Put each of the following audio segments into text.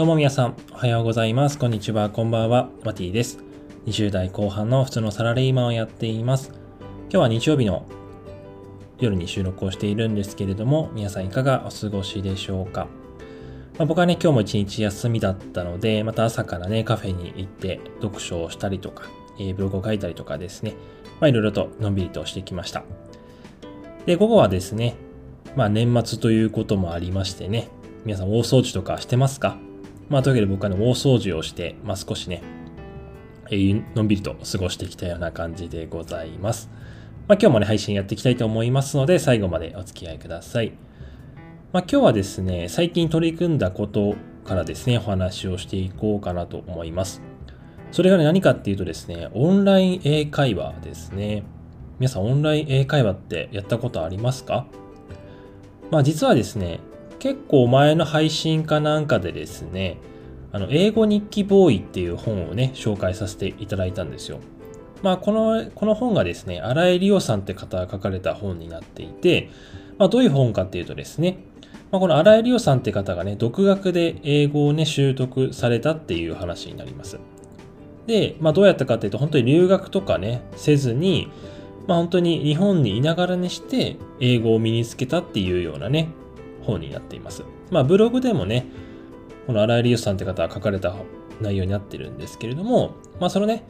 どうも皆さん、おはようございます。こんにちは、こんばんは。マティです。20代後半の普通のサラリーマンをやっています。今日は日曜日の夜に収録をしているんですけれども、皆さんいかがお過ごしでしょうか。まあ、僕はね、今日も一日休みだったので、また朝からね、カフェに行って読書をしたりとか、えー、ブログを書いたりとかですね、まあいろいろとのんびりとしてきました。で、午後はですね、まあ年末ということもありましてね、皆さん大掃除とかしてますか？まあ、というわけで僕はね、大掃除をして、まあ、少しね、え、のんびりと過ごしてきたような感じでございます。まあ、今日もね、配信やっていきたいと思いますので、最後までお付き合いください。まあ、今日はですね、最近取り組んだことからですね、お話をしていこうかなと思います。それがね、何かっていうとですね、オンライン英会話ですね。皆さん、オンライン英会話ってやったことありますか？まあ、実はですね、結構前の配信かなんかでですね、あの、英語日記ボーイっていう本をね、紹介させていただいたんですよ。まあ、この、この本がですね、荒井里夫さんって方が書かれた本になっていて、まあ、どういう本かっていうとですね、まあ、この荒井里夫さんって方がね、独学で英語をね、習得されたっていう話になります。で、まあ、どうやったかっていうと、本当に留学とかね、せずに、まあ、本当に日本にいながらにして、英語を身につけたっていうようなね、本になっています。まあ、ブログでもね、この荒井理由さんって方が書かれた内容になってるんですけれども、まあ、そのね、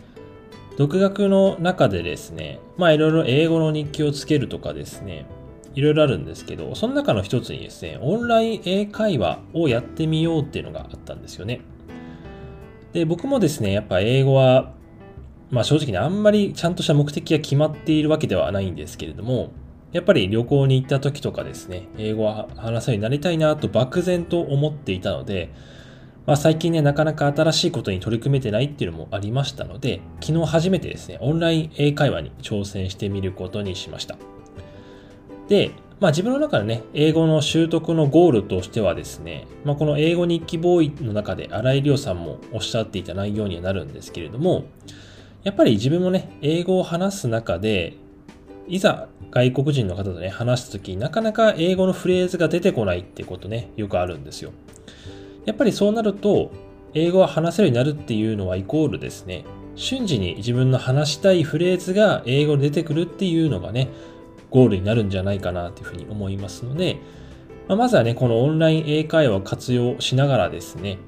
独学の中でですね、まあ、いろいろ英語の日記をつけるとかですね、いろいろあるんですけど、その中の一つにですね、オンライン英会話をやってみようっていうのがあったんですよね。で、僕もですね、やっぱ英語は、まあ正直にあんまりちゃんとした目的が決まっているわけではないんですけれども、やっぱり旅行に行った時とかですね、英語は話せるようになりたいなと漠然と思っていたので、まあ、最近ね、なかなか新しいことに取り組めてないっていうのもありましたので、昨日初めてですね、オンライン英会話に挑戦してみることにしました。で、まあ自分の中でね、英語の習得のゴールとしてはですね、まあこの英語日記ボーイの中で荒井亮さんもおっしゃっていた内容にはなるんですけれども、やっぱり自分もね、英語を話す中で、いざ外国人の方とね、話すとき、なかなか英語のフレーズが出てこないってことね、よくあるんですよ。やっぱりそうなると、英語は話せるようになるっていうのはイコールですね、瞬時に自分の話したいフレーズが英語で出てくるっていうのがね、ゴールになるんじゃないかなというふうに思いますので、まずはね、このオンライン英会話を活用しながらですね、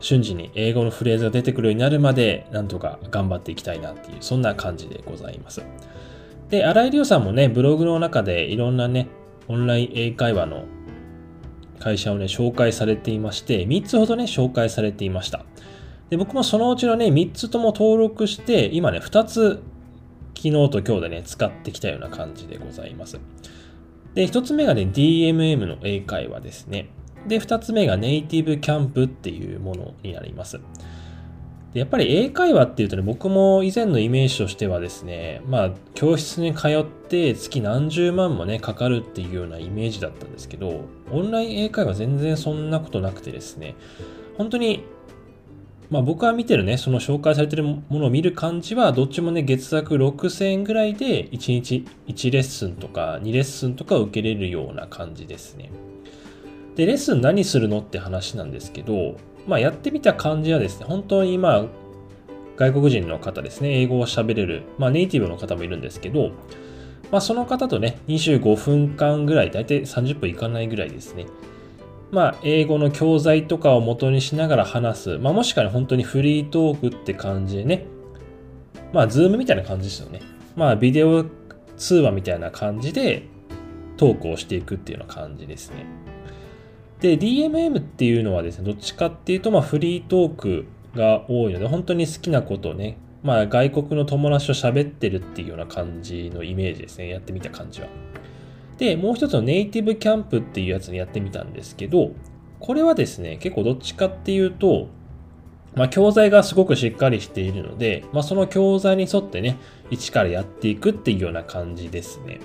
瞬時に英語のフレーズが出てくるようになるまで、なんとか頑張っていきたいなっていう、そんな感じでございます。で、荒井亮さんもね、ブログの中でいろんなね、オンライン英会話の会社をね、紹介されていまして、3つほどね、紹介されていました。で、僕もそのうちのね、3つとも登録して、今ね、2つ、昨日と今日でね、使ってきたような感じでございます。で、1つ目がね、DMM の英会話ですね。で、2つ目がネイティブキャンプっていうものになります。でやっぱり英会話っていうとね、僕も以前のイメージとしてはですね、まあ、教室に通って月何十万もね、かかるっていうようなイメージだったんですけど、オンライン英会話全然そんなことなくてですね、本当に、まあ僕は見てるね、その紹介されてるものを見る感じは、どっちもね、月額6000円ぐらいで1日1レッスンとか2レッスンとか受けれるような感じですね。で、レッスン何するのって話なんですけど、まあ、やってみた感じはですね、本当にまあ、外国人の方ですね、英語を喋れる、まあ、ネイティブの方もいるんですけど、まあ、その方とね、25分間ぐらい、だいたい30分いかないぐらいですね。まあ、英語の教材とかを元にしながら話す。まあ、もしくは本当にフリートークって感じでね。まあ、ズームみたいな感じですよね。まあ、ビデオ通話みたいな感じでトークをしていくっていうような感じですね。で、DMM っていうのはですね、どっちかっていうと、まあ、フリートークが多いので、本当に好きなことをね、まあ、外国の友達と喋ってるっていうような感じのイメージですね、やってみた感じは。で、もう一つのネイティブキャンプっていうやつにやってみたんですけど、これはですね、結構どっちかっていうと、まあ、教材がすごくしっかりしているので、まあ、その教材に沿ってね、一からやっていくっていうような感じですね。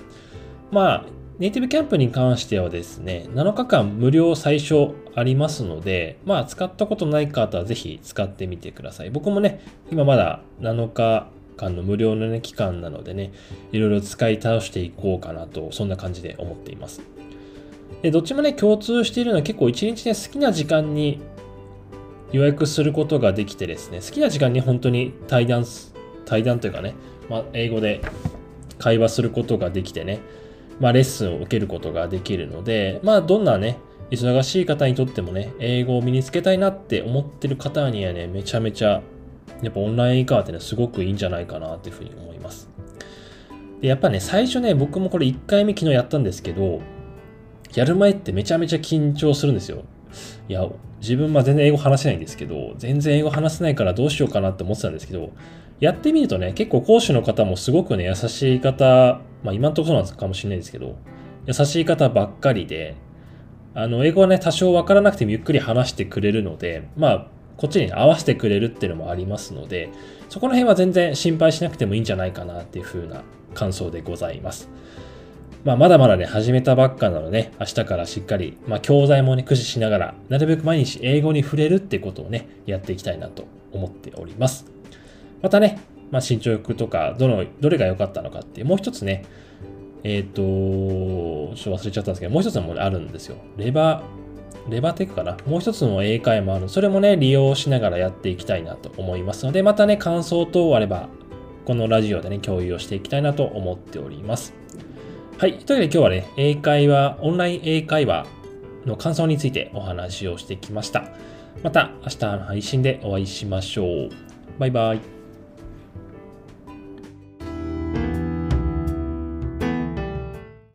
まあ、ネイティブキャンプに関してはですね、7日間無料最初ありますので、まあ使ったことない方はぜひ使ってみてください。僕もね、今まだ7日間の無料の、ね、期間なのでね、いろいろ使い倒していこうかなと、そんな感じで思っています。で、どっちもね、共通しているのは結構一日ね、好きな時間に予約することができてですね、好きな時間に本当に対談、対談というかね、まあ、英語で会話することができてね、まあ、レッスンを受けることができるので、まあ、どんなね、忙しい方にとってもね、英語を身につけたいなって思ってる方にはね、めちゃめちゃ、やっぱオンライン英会話ってね、すごくいいんじゃないかなっていうふうに思います。で、やっぱね、最初ね、僕もこれ1回目昨日やったんですけど、やる前ってめちゃめちゃ緊張するんですよ。いや、自分は全然英語話せないんですけど、全然英語話せないからどうしようかなって思ってたんですけど、やってみるとね、結構講師の方もすごくね、優しい方、まあ今んとこそうなんかもしれないですけど、優しい方ばっかりで、あの、英語はね、多少わからなくてもゆっくり話してくれるので、まあ、こっちに合わせてくれるっていうのもありますので、そこの辺は全然心配しなくてもいいんじゃないかなっていう風な感想でございます。まあ、まだまだね、始めたばっかなので、ね、明日からしっかり、まあ、教材もね、駆使しながら、なるべく毎日英語に触れるってことをね、やっていきたいなと思っております。またね、まあ、進捗とか、どの、どれが良かったのかっていう、もう一つね、えっ、ー、と、ちょっと忘れちゃったんですけど、もう一つもあるんですよ。レバー、レバーテックかな？もう一つの英会もある。それもね、利用しながらやっていきたいなと思いますので、またね、感想等あれば、このラジオでね、共有をしていきたいなと思っております。はい。というわけで今日はね、英会話、オンライン英会話の感想についてお話をしてきました。また明日の配信でお会いしましょう。バイバイ。